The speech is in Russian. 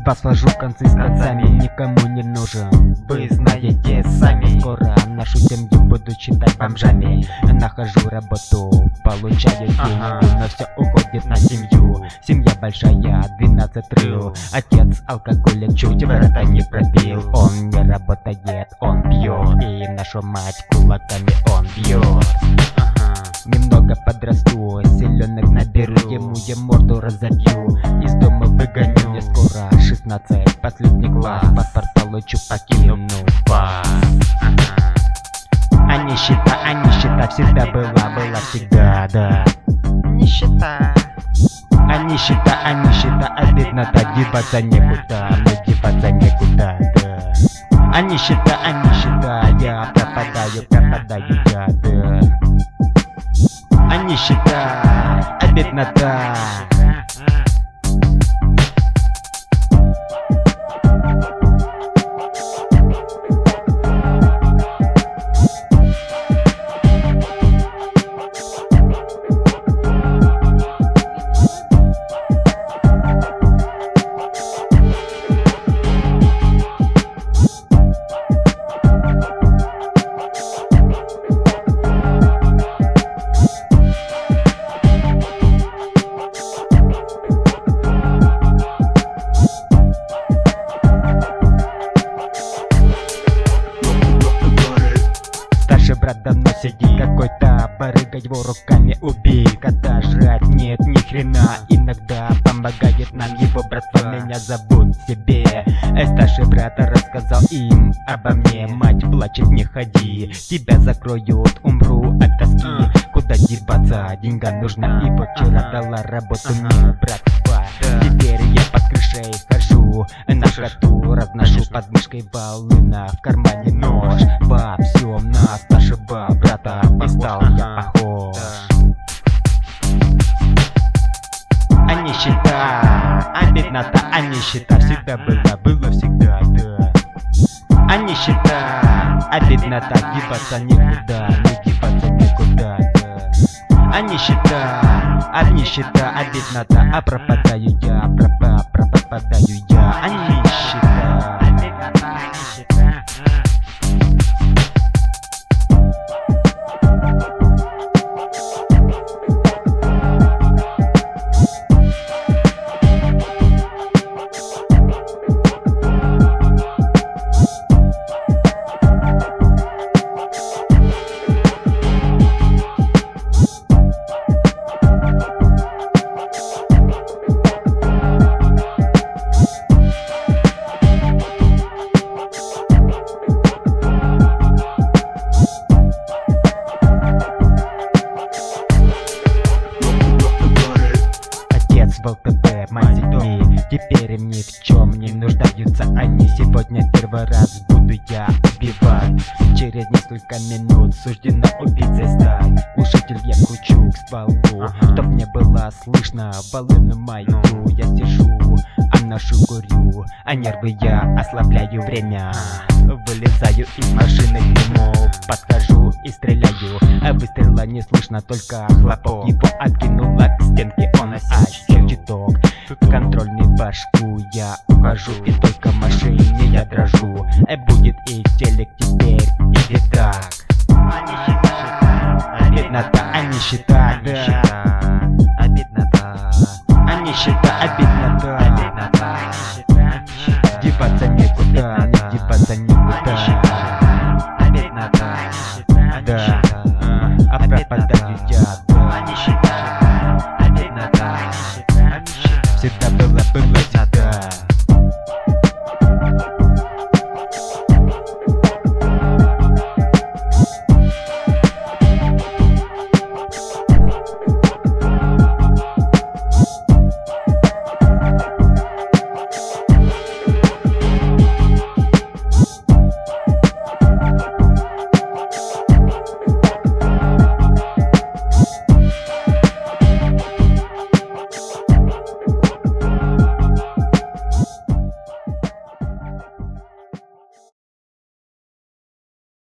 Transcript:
Едва свожу концы с концами Никому не нужен Вы знаете сами. Скоро нашу семью буду считать бомжами Нахожу работу, получаю деньги Ага. Но все уходит на семью. Семья большая, 12 рыл Отец алкоголя чуть ворота не пробил. Он не работает, он пьет И нашу мать кулаками он бьет Ага. Немного подрасту, селенок наберу Ему я морду разобью скоро 16, последний класс Паспорт получу, покину вас. А нищета, а нищета всегда была, была всегда, да. Нищета. А нищета, а нищета, обидно так деваться некуда Но деваться некуда, да. А нищета, а нищета, я пропадаю, пропадаю я, да. А нищета, обидно сидит Какой-то барыга его руками убил Когда жрать нет ни хрена Иногда помогает нам его братва Меня зовут себе. Э, Старший брат рассказал им обо мне. Мать плачет не ходи. Тебя закроют, умру от тоски. Куда деваться, деньгам нужна. И вот вчера дала работу мне братва Теперь я под крышей хожу На ходу разношу под мышкой волына В кармане нож беднота, а нищета Всегда была, было всегда, да. А нищета, а беднота Гибаться никуда, не гибаться никуда, да. А нищета, а нищета, а беднота А пропадаю я, пропа, пропадаю я. А нищета в ЛТП, мать детьми Теперь им ни в чем не нуждаются они? Сегодня первый раз буду я убивать. Через несколько минут суждено убийцей стать Ушитель я кручу к стволу Ага. Чтоб не было слышно. Волыну мою Ну. Я сижу, а ношу курю А нервы я ослабляю время Вылезаю из машины к нему Подхожу и стреляю. А выстрела не слышно, только хлопок Его откинуло к стенке, он осечил чуток Контрольный башку я ухожу И только машине я дрожу. Э, Будет и телек теперь, или так Беднота, а нищета, да Обидно-то. А нищета, Bebas Cadar